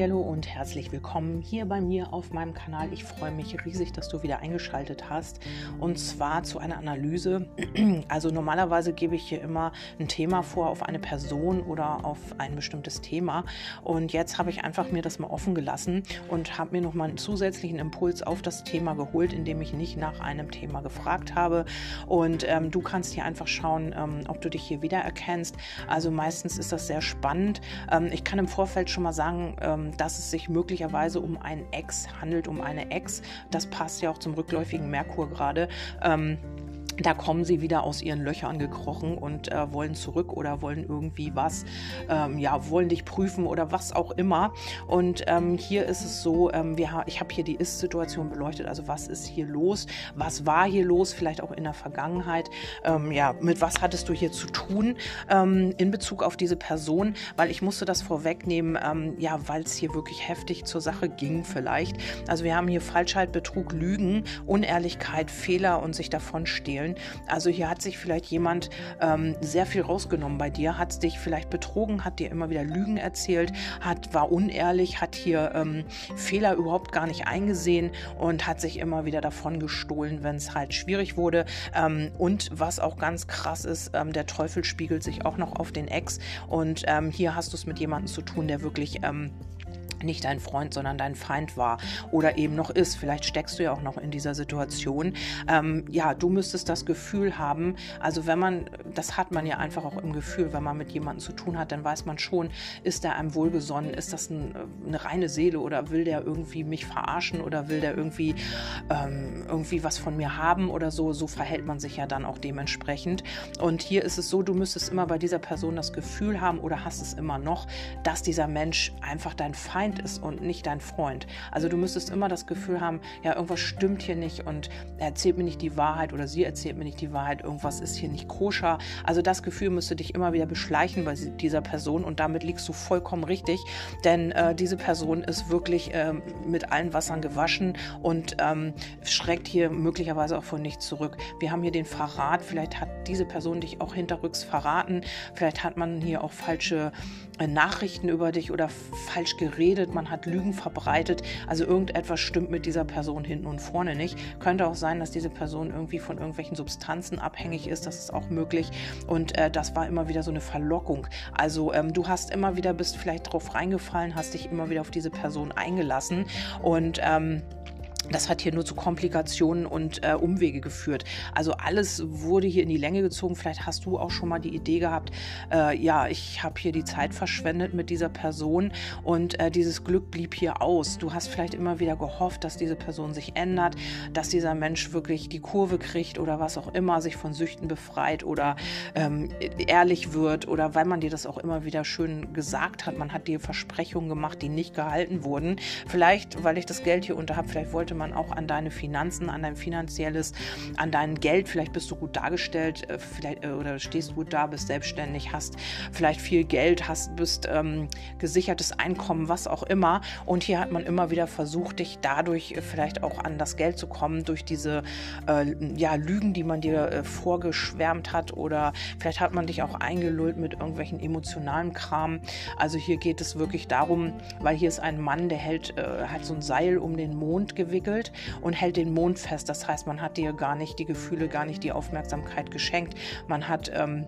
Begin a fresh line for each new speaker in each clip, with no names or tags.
Hallo und herzlich willkommen hier bei mir auf meinem Kanal. Ich freue mich riesig, dass du wieder eingeschaltet hast und zwar zu einer Analyse. Also normalerweise gebe ich hier immer ein Thema vor auf eine Person oder auf ein bestimmtes Thema und jetzt habe ich einfach mir das mal offen gelassen und habe mir noch mal einen zusätzlichen Impuls auf das Thema geholt, indem ich nicht nach einem Thema gefragt habe und ähm, du kannst hier einfach schauen, ähm, ob du dich hier wiedererkennst. Also meistens ist das sehr spannend. Ähm, ich kann im Vorfeld schon mal sagen, ähm, dass es sich möglicherweise um einen Ex handelt, um eine Ex. Das passt ja auch zum rückläufigen Merkur gerade. Ähm, da kommen sie wieder aus ihren Löchern gekrochen und äh, wollen zurück oder wollen irgendwie was, ähm, ja, wollen dich prüfen oder was auch immer. Und ähm, hier ist es so, ähm, wir, ich habe hier die Ist-Situation beleuchtet, also was ist hier los, was war hier los, vielleicht auch in der Vergangenheit, ähm, ja, mit was hattest du hier zu tun ähm, in Bezug auf diese Person, weil ich musste das vorwegnehmen, ähm, ja, weil es hier wirklich heftig zur Sache ging vielleicht. Also wir haben hier Falschheit, Betrug, Lügen, Unehrlichkeit, Fehler und sich davon stehlen erzählen. Also hier hat sich vielleicht jemand ähm, sehr viel rausgenommen bei dir, hat dich vielleicht betrogen, hat dir immer wieder Lügen erzählt, hat, war unehrlich, hat hier ähm, Fehler überhaupt gar nicht eingesehen und hat sich immer wieder davon gestohlen, wenn es halt schwierig wurde. Ähm, und was auch ganz krass ist, ähm, der Teufel spiegelt sich auch noch auf den Ex und ähm, hier hast du es mit jemandem zu tun, der wirklich ähm, nicht dein Freund, sondern dein Feind war oder eben noch ist. Vielleicht steckst du ja auch noch in dieser Situation. Ähm, ja, du müsstest das Gefühl haben, also wenn man, das hat man ja einfach auch im Gefühl, wenn man mit jemandem zu tun hat, dann weiß man schon, ist der einem wohlgesonnen, ist das ein, eine reine Seele oder will der irgendwie mich verarschen oder will der irgendwie, ähm, irgendwie was von mir haben oder so. So verhält man sich ja dann auch dementsprechend. Und hier ist es so, du müsstest immer bei dieser Person das Gefühl haben oder hast es immer noch, dass dieser Mensch einfach dein Feind Feind ist und nicht dein Freund. Also du müsstest immer das Gefühl haben, ja, irgendwas stimmt hier nicht und er erzählt mir nicht die Wahrheit oder sie erzählt mir nicht die Wahrheit, irgendwas ist hier nicht koscher. Also das Gefühl müsste dich immer wieder beschleichen bei dieser Person und damit liegst du vollkommen richtig, denn äh, diese Person ist wirklich äh, mit allen Wassern gewaschen und ähm, schreckt hier möglicherweise auch von nichts zurück. Wir haben hier den Verrat, vielleicht hat diese Person dich auch hinterrücks verraten, vielleicht hat man hier auch falsche äh, Nachrichten über dich oder falsch geredet geredet, man hat Lügen verbreitet. Also irgendetwas stimmt mit dieser Person hinten und vorne nicht. Könnte auch sein, dass diese Person irgendwie von irgendwelchen Substanzen abhängig ist. Das ist auch möglich. Und äh, das war immer wieder so eine Verlockung. Also ähm, du hast immer wieder, bist vielleicht drauf reingefallen, hast dich immer wieder auf diese Person eingelassen und ähm, das hat hier nur zu Komplikationen und äh, Umwege geführt. Also alles wurde hier in die Länge gezogen. Vielleicht hast du auch schon mal die Idee gehabt, äh, ja, ich habe hier die Zeit verschwendet mit dieser Person und äh, dieses Glück blieb hier aus. Du hast vielleicht immer wieder gehofft, dass diese Person sich ändert, dass dieser Mensch wirklich die Kurve kriegt oder was auch immer, sich von Süchten befreit oder ähm, ehrlich wird oder weil man dir das auch immer wieder schön gesagt hat. Man hat dir Versprechungen gemacht, die nicht gehalten wurden. Vielleicht, weil ich das Geld hier unter habe, vielleicht wollte man man auch an deine Finanzen, an dein finanzielles, an dein Geld. Vielleicht bist du gut dargestellt, äh, vielleicht, äh, oder stehst gut da, bist selbstständig, hast vielleicht viel Geld, hast, bist ähm, gesichertes Einkommen, was auch immer. Und hier hat man immer wieder versucht, dich dadurch äh, vielleicht auch an das Geld zu kommen, durch diese äh, ja, Lügen, die man dir äh, vorgeschwärmt hat. Oder vielleicht hat man dich auch eingelullt mit irgendwelchen emotionalen Kram. Also hier geht es wirklich darum, weil hier ist ein Mann, der hält, äh, hat so ein Seil um den Mond gewickelt entwickelt und hält den Mond fest. Das heißt, man hat dir gar nicht die Gefühle, gar nicht die Aufmerksamkeit geschenkt. Man hat ähm,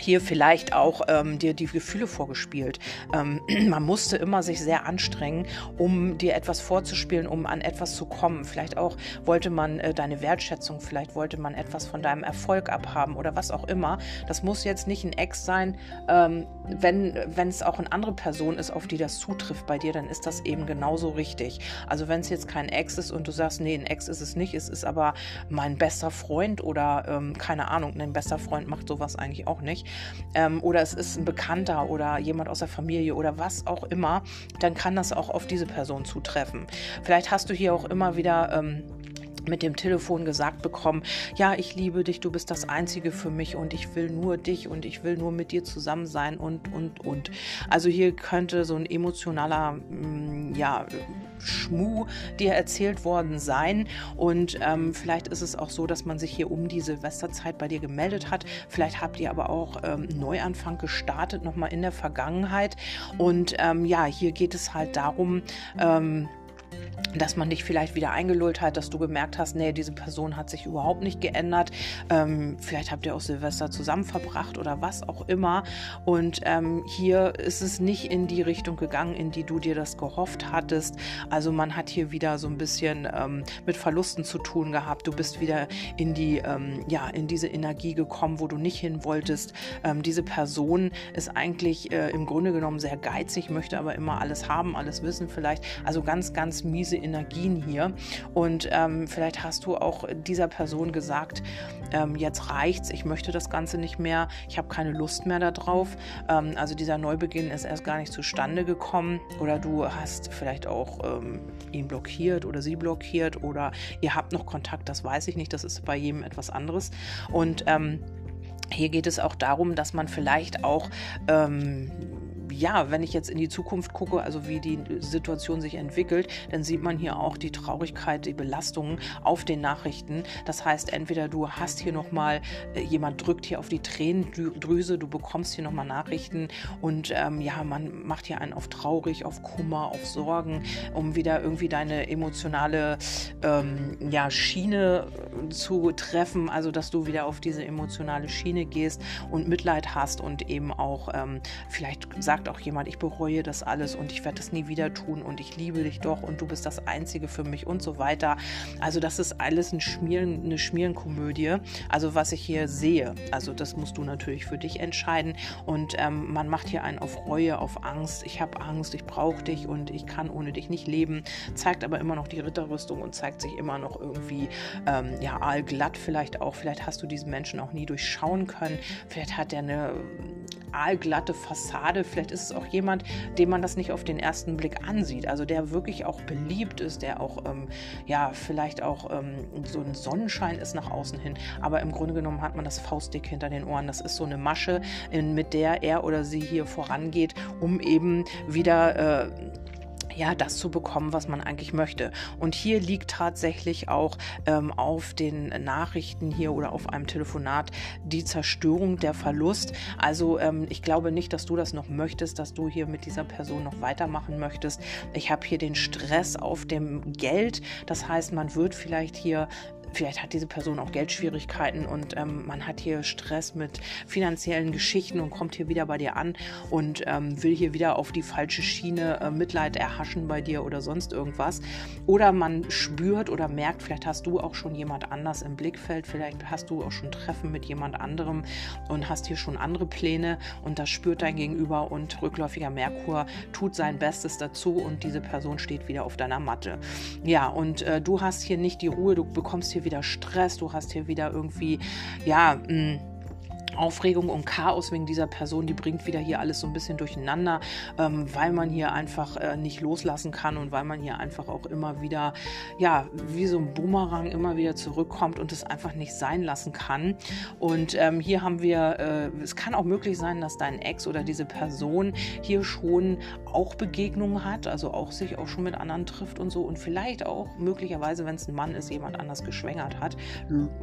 hier vielleicht auch ähm, dir die Gefühle vorgespielt. Ähm, man musste immer sich sehr anstrengen, um dir etwas vorzuspielen, um an etwas zu kommen. Vielleicht auch wollte man äh, deine Wertschätzung, vielleicht wollte man etwas von deinem Erfolg abhaben oder was auch immer. Das muss jetzt nicht ein Ex sein. Ähm, wenn es auch eine andere Person ist, auf die das zutrifft bei dir, dann ist das eben genauso richtig. Also wenn es jetzt kein Ex ist und du sagst, nee, ein Ex ist es nicht, es ist aber mein bester Freund oder ähm, keine Ahnung, ein bester Freund macht sowas eigentlich auch nicht ähm, oder es ist ein Bekannter oder jemand aus der Familie oder was auch immer, dann kann das auch auf diese Person zutreffen. Vielleicht hast du hier auch immer wieder ähm, mit dem Telefon gesagt bekommen, ja, ich liebe dich, du bist das Einzige für mich und ich will nur dich und ich will nur mit dir zusammen sein und, und, und. Also hier könnte so ein emotionaler, mm, ja, Schmu dir erzählt worden sein und ähm, vielleicht ist es auch so, dass man sich hier um die Silvesterzeit bei dir gemeldet hat. Vielleicht habt ihr aber auch ähm, Neuanfang gestartet, nochmal in der Vergangenheit und ähm, ja, hier geht es halt darum, ähm, dass man dich vielleicht wieder eingelullt hat, dass du gemerkt hast, nee, diese Person hat sich überhaupt nicht geändert. Ähm, vielleicht habt ihr auch Silvester zusammen verbracht oder was auch immer. Und ähm, hier ist es nicht in die Richtung gegangen, in die du dir das gehofft hattest. Also man hat hier wieder so ein bisschen ähm, mit Verlusten zu tun gehabt. Du bist wieder in die, ähm, ja, in diese Energie gekommen, wo du nicht hin wolltest. Ähm, diese Person ist eigentlich äh, im Grunde genommen sehr geizig, möchte aber immer alles haben, alles wissen vielleicht. Also ganz, ganz miese Energien hier. Und ähm, vielleicht hast du auch dieser Person gesagt, ähm, jetzt reicht's, ich möchte das Ganze nicht mehr, ich habe keine Lust mehr darauf. Ähm, also dieser Neubeginn ist erst gar nicht zustande gekommen. Oder du hast vielleicht auch ähm, ihn blockiert oder sie blockiert oder ihr habt noch Kontakt, das weiß ich nicht, das ist bei jedem etwas anderes. Und ähm, hier geht es auch darum, dass man vielleicht auch ähm, ja, wenn ich jetzt in die Zukunft gucke, also wie die Situation sich entwickelt, dann sieht man hier auch die Traurigkeit, die Belastungen auf den Nachrichten. Das heißt, entweder du hast hier nochmal, äh, jemand drückt hier auf die Tränendrüse, du bekommst hier nochmal Nachrichten und ähm, ja, man macht hier einen auf traurig, auf Kummer, auf Sorgen, um wieder irgendwie deine emotionale ähm, ja, Schiene äh, zu treffen, also dass du wieder auf diese emotionale Schiene gehst und Mitleid hast und eben auch ähm, vielleicht sagt sagt auch jemand, ich bereue das alles und ich werde das nie wieder tun und ich liebe dich doch und du bist das Einzige für mich und so weiter. Also das ist alles ein Schmieren, eine Schmierenkomödie. Also was ich hier sehe, also das musst du natürlich für dich entscheiden und ähm, man macht hier einen auf Reue, auf Angst. Ich habe Angst, ich brauche dich und ich kann ohne dich nicht leben. Zeigt aber immer noch die Ritterrüstung und zeigt sich immer noch irgendwie ähm, ja aalglatt vielleicht auch. Vielleicht hast du diesen Menschen auch nie durchschauen können. Vielleicht hat er eine aalglatte Fassade. Vielleicht ist es auch jemand, dem man das nicht auf den ersten Blick ansieht. Also der wirklich auch beliebt ist, der auch, ähm, ja, vielleicht auch ähm, so ein Sonnenschein ist nach außen hin. Aber im Grunde genommen hat man das Faustdick hinter den Ohren. Das ist so eine Masche, in, mit der er oder sie hier vorangeht, um eben wieder. Äh, ja, das zu bekommen, was man eigentlich möchte. Und hier liegt tatsächlich auch ähm, auf den Nachrichten hier oder auf einem Telefonat die Zerstörung, der Verlust. Also ähm, ich glaube nicht, dass du das noch möchtest, dass du hier mit dieser Person noch weitermachen möchtest. Ich habe hier den Stress auf dem Geld. Das heißt, man wird vielleicht hier vielleicht hat diese Person auch Geldschwierigkeiten und ähm, man hat hier Stress mit finanziellen Geschichten und kommt hier wieder bei dir an und ähm, will hier wieder auf die falsche Schiene äh, Mitleid erhaschen bei dir oder sonst irgendwas. Oder man spürt oder merkt, vielleicht hast du auch schon jemand anders im Blickfeld, vielleicht hast du auch schon Treffen mit jemand anderem und hast hier schon andere Pläne und das spürt dein Gegenüber und rückläufiger Merkur tut sein Bestes dazu und diese Person steht wieder auf deiner Matte. Ja, und äh, du hast hier nicht die Ruhe, du bekommst hier wieder Stress, du hast hier wieder irgendwie, ja, mh, mm, Aufregung und Chaos wegen dieser Person, die bringt wieder hier alles so ein bisschen durcheinander, ähm, weil man hier einfach äh, nicht loslassen kann und weil man hier einfach auch immer wieder, ja, wie so ein Boomerang immer wieder zurückkommt und es einfach nicht sein lassen kann. Und ähm, hier haben wir, äh, es kann auch möglich sein, dass dein Ex oder diese Person hier schon auch Begegnungen hat, also auch sich auch schon mit anderen trifft und so und vielleicht auch möglicherweise, wenn es ein Mann ist, jemand anders geschwängert hat.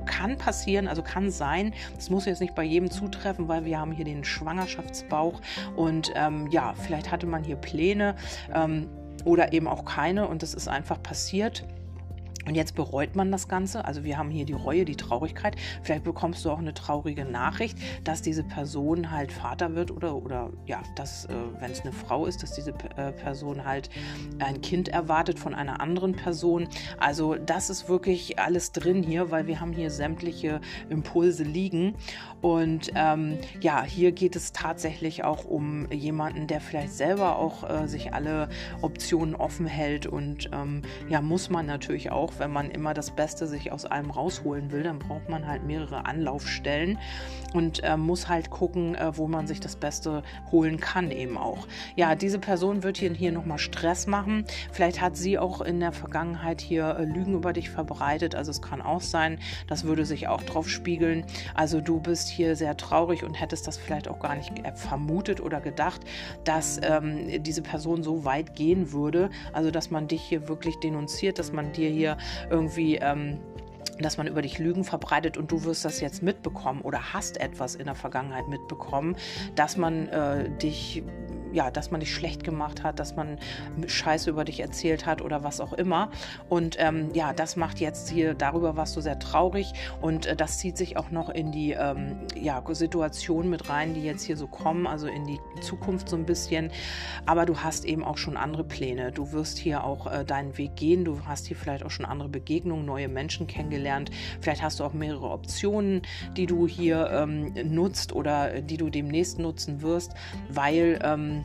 Kann passieren, also kann sein, das muss jetzt nicht bei jedem jedem zutreffen, weil wir haben hier den Schwangerschaftsbauch und ähm, ja, vielleicht hatte man hier Pläne ähm, oder eben auch keine und das ist einfach passiert. Und jetzt bereut man das Ganze. Also wir haben hier die Reue, die Traurigkeit. Vielleicht bekommst du auch eine traurige Nachricht, dass diese Person halt Vater wird oder, oder ja, dass, äh, wenn es eine Frau ist, dass diese äh, Person halt ein Kind erwartet von einer anderen Person. Also das ist wirklich alles drin hier, weil wir haben hier sämtliche Impulse liegen. Und ähm, ja, hier geht es tatsächlich auch um jemanden, der vielleicht selber auch äh, sich alle Optionen offen hält. Und ähm, ja, muss man natürlich auch auch, wenn man immer das Beste sich aus allem rausholen will, dann braucht man halt mehrere Anlaufstellen und äh, muss halt gucken, äh, wo man sich das Beste holen kann eben auch. Ja, diese Person wird hier, hier nochmal Stress machen. Vielleicht hat sie auch in der Vergangenheit hier äh, Lügen über dich verbreitet. Also es kann auch sein, das würde sich auch drauf spiegeln. Also du bist hier sehr traurig und hättest das vielleicht auch gar nicht äh, vermutet oder gedacht, dass ähm, diese Person so weit gehen würde. Also dass man dich hier wirklich denunziert, dass man dir hier irgendwie ähm, dass man über dich Lügen verbreitet und du wirst das jetzt mitbekommen oder hast etwas in der Vergangenheit mitbekommen, dass man äh, dich ja, dass man dich schlecht gemacht hat, dass man Scheiße über dich erzählt hat oder was auch immer. Und ähm, ja, das macht jetzt hier, darüber warst du sehr traurig und äh, das zieht sich auch noch in die ähm, ja, Situation mit rein, die jetzt hier so kommen, also in die Zukunft so ein bisschen. Aber du hast eben auch schon andere Pläne. Du wirst hier auch äh, deinen Weg gehen. Du hast hier vielleicht auch schon andere Begegnungen, neue Menschen kennengelernt. Vielleicht hast du auch mehrere Optionen, die du hier ähm, nutzt oder die du demnächst nutzen wirst, weil ähm,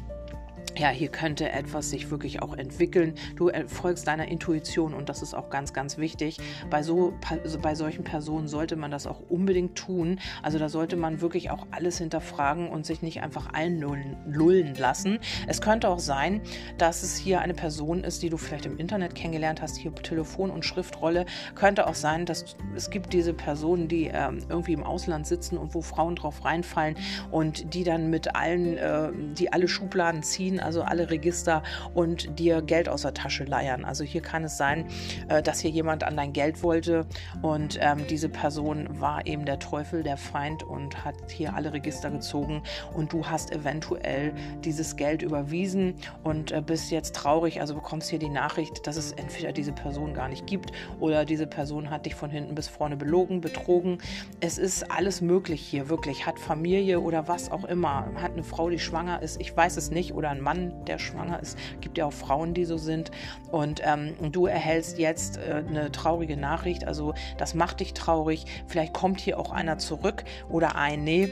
ja, hier könnte etwas sich wirklich auch entwickeln. Du folgst deiner Intuition und das ist auch ganz, ganz wichtig. Bei, so, bei solchen Personen sollte man das auch unbedingt tun. Also da sollte man wirklich auch alles hinterfragen und sich nicht einfach einlullen lassen. Es könnte auch sein, dass es hier eine Person ist, die du vielleicht im Internet kennengelernt hast, hier Telefon- und Schriftrolle. Könnte auch sein, dass es gibt diese Personen, die ähm, irgendwie im Ausland sitzen und wo Frauen drauf reinfallen und die dann mit allen, äh, die alle Schubladen ziehen also alle Register und dir Geld aus der Tasche leiern. Also hier kann es sein, äh, dass hier jemand an dein Geld wollte und ähm, diese Person war eben der Teufel, der Feind und hat hier alle Register gezogen und du hast eventuell dieses Geld überwiesen und äh, bist jetzt traurig, also bekommst hier die Nachricht, dass es entweder diese Person gar nicht gibt oder diese Person hat dich von hinten bis vorne belogen, betrogen. Es ist alles möglich hier, wirklich. Hat Familie oder was auch immer, hat eine Frau, die schwanger ist, ich weiß es nicht, oder ein Mann, Mann, der schwanger ist. Gibt ja auch Frauen, die so sind. Und ähm, du erhältst jetzt äh, eine traurige Nachricht. Also das macht dich traurig. Vielleicht kommt hier auch einer zurück oder ein, nee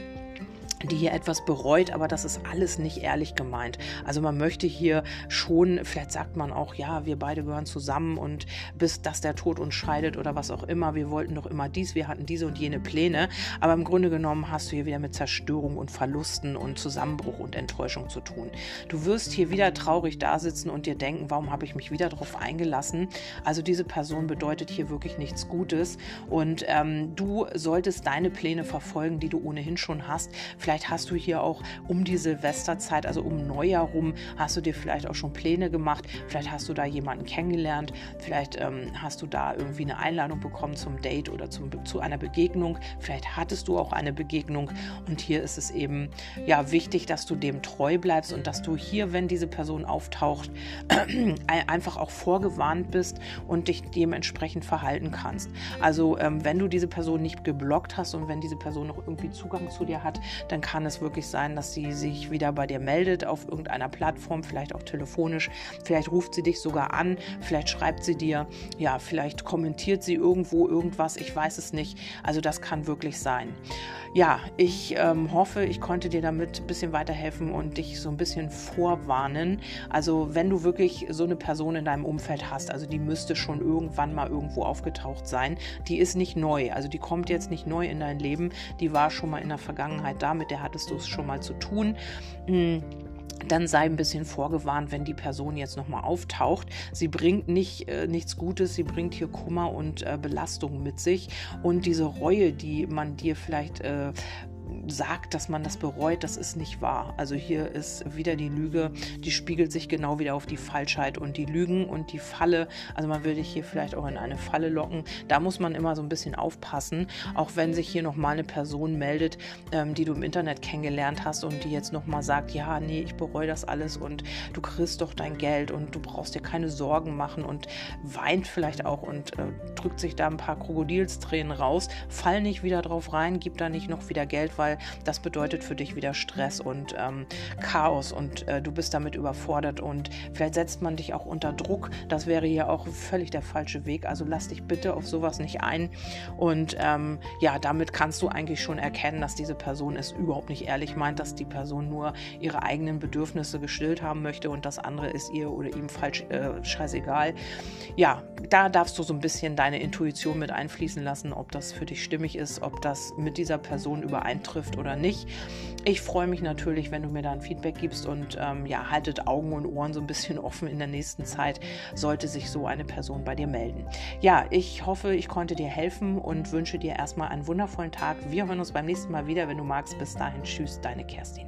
die hier etwas bereut, aber das ist alles nicht ehrlich gemeint. Also man möchte hier schon, vielleicht sagt man auch, ja, wir beide gehören zusammen und bis dass der Tod uns scheidet oder was auch immer, wir wollten doch immer dies, wir hatten diese und jene Pläne, aber im Grunde genommen hast du hier wieder mit Zerstörung und Verlusten und Zusammenbruch und Enttäuschung zu tun. Du wirst hier wieder traurig da sitzen und dir denken, warum habe ich mich wieder darauf eingelassen? Also diese Person bedeutet hier wirklich nichts Gutes und ähm, du solltest deine Pläne verfolgen, die du ohnehin schon hast. Vielleicht hast du hier auch um die Silvesterzeit, also um Neujahr rum, hast du dir vielleicht auch schon Pläne gemacht. Vielleicht hast du da jemanden kennengelernt. Vielleicht ähm, hast du da irgendwie eine Einladung bekommen zum Date oder zum, zu einer Begegnung. Vielleicht hattest du auch eine Begegnung. Und hier ist es eben ja wichtig, dass du dem treu bleibst und dass du hier, wenn diese Person auftaucht, einfach auch vorgewarnt bist und dich dementsprechend verhalten kannst. Also ähm, wenn du diese Person nicht geblockt hast und wenn diese Person noch irgendwie Zugang zu dir hat, dann dann kann es wirklich sein, dass sie sich wieder bei dir meldet auf irgendeiner Plattform, vielleicht auch telefonisch. Vielleicht ruft sie dich sogar an, vielleicht schreibt sie dir, ja, vielleicht kommentiert sie irgendwo irgendwas, ich weiß es nicht. Also das kann wirklich sein. Ja, ich ähm, hoffe, ich konnte dir damit ein bisschen weiterhelfen und dich so ein bisschen vorwarnen. Also wenn du wirklich so eine Person in deinem Umfeld hast, also die müsste schon irgendwann mal irgendwo aufgetaucht sein, die ist nicht neu. Also die kommt jetzt nicht neu in dein Leben, die war schon mal in der Vergangenheit da, mit der hattest du es schon mal zu tun. Hm dann sei ein bisschen vorgewarnt, wenn die Person jetzt nochmal auftaucht. Sie bringt nicht, äh, nichts Gutes, sie bringt hier Kummer und äh, Belastung mit sich. Und diese Reue, die man dir vielleicht äh, sagt, dass man das bereut, das ist nicht wahr. Also hier ist wieder die Lüge, die spiegelt sich genau wieder auf die Falschheit und die Lügen und die Falle. Also man will dich hier vielleicht auch in eine Falle locken. Da muss man immer so ein bisschen aufpassen, auch wenn sich hier nochmal eine Person meldet, ähm, die du im Internet kennengelernt hast und die jetzt nochmal sagt, ja, nee, ich bereue das alles und du kriegst doch dein Geld und du brauchst dir keine Sorgen machen und weint vielleicht auch und äh, drückt sich da ein paar Krokodilstränen raus. Fall nicht wieder drauf rein, gib da nicht noch wieder Geld, weil Mal, das bedeutet für dich wieder Stress und ähm, Chaos und äh, du bist damit überfordert und vielleicht setzt man dich auch unter Druck. Das wäre hier auch völlig der falsche Weg. Also lass dich bitte auf sowas nicht ein. Und ähm, ja, damit kannst du eigentlich schon erkennen, dass diese Person es überhaupt nicht ehrlich meint, dass die Person nur ihre eigenen Bedürfnisse gestillt haben möchte und das andere ist ihr oder ihm falsch äh, scheißegal. Ja, da darfst du so ein bisschen deine Intuition mit einfließen lassen, ob das für dich stimmig ist, ob das mit dieser Person übereintrifft oder nicht. Ich freue mich natürlich, wenn du mir da ein Feedback gibst und ähm, ja, haltet Augen und Ohren so ein bisschen offen in der nächsten Zeit, sollte sich so eine Person bei dir melden. Ja, ich hoffe, ich konnte dir helfen und wünsche dir erstmal einen wundervollen Tag. Wir hören uns beim nächsten Mal wieder, wenn du magst. Bis dahin, tschüss, deine Kerstin.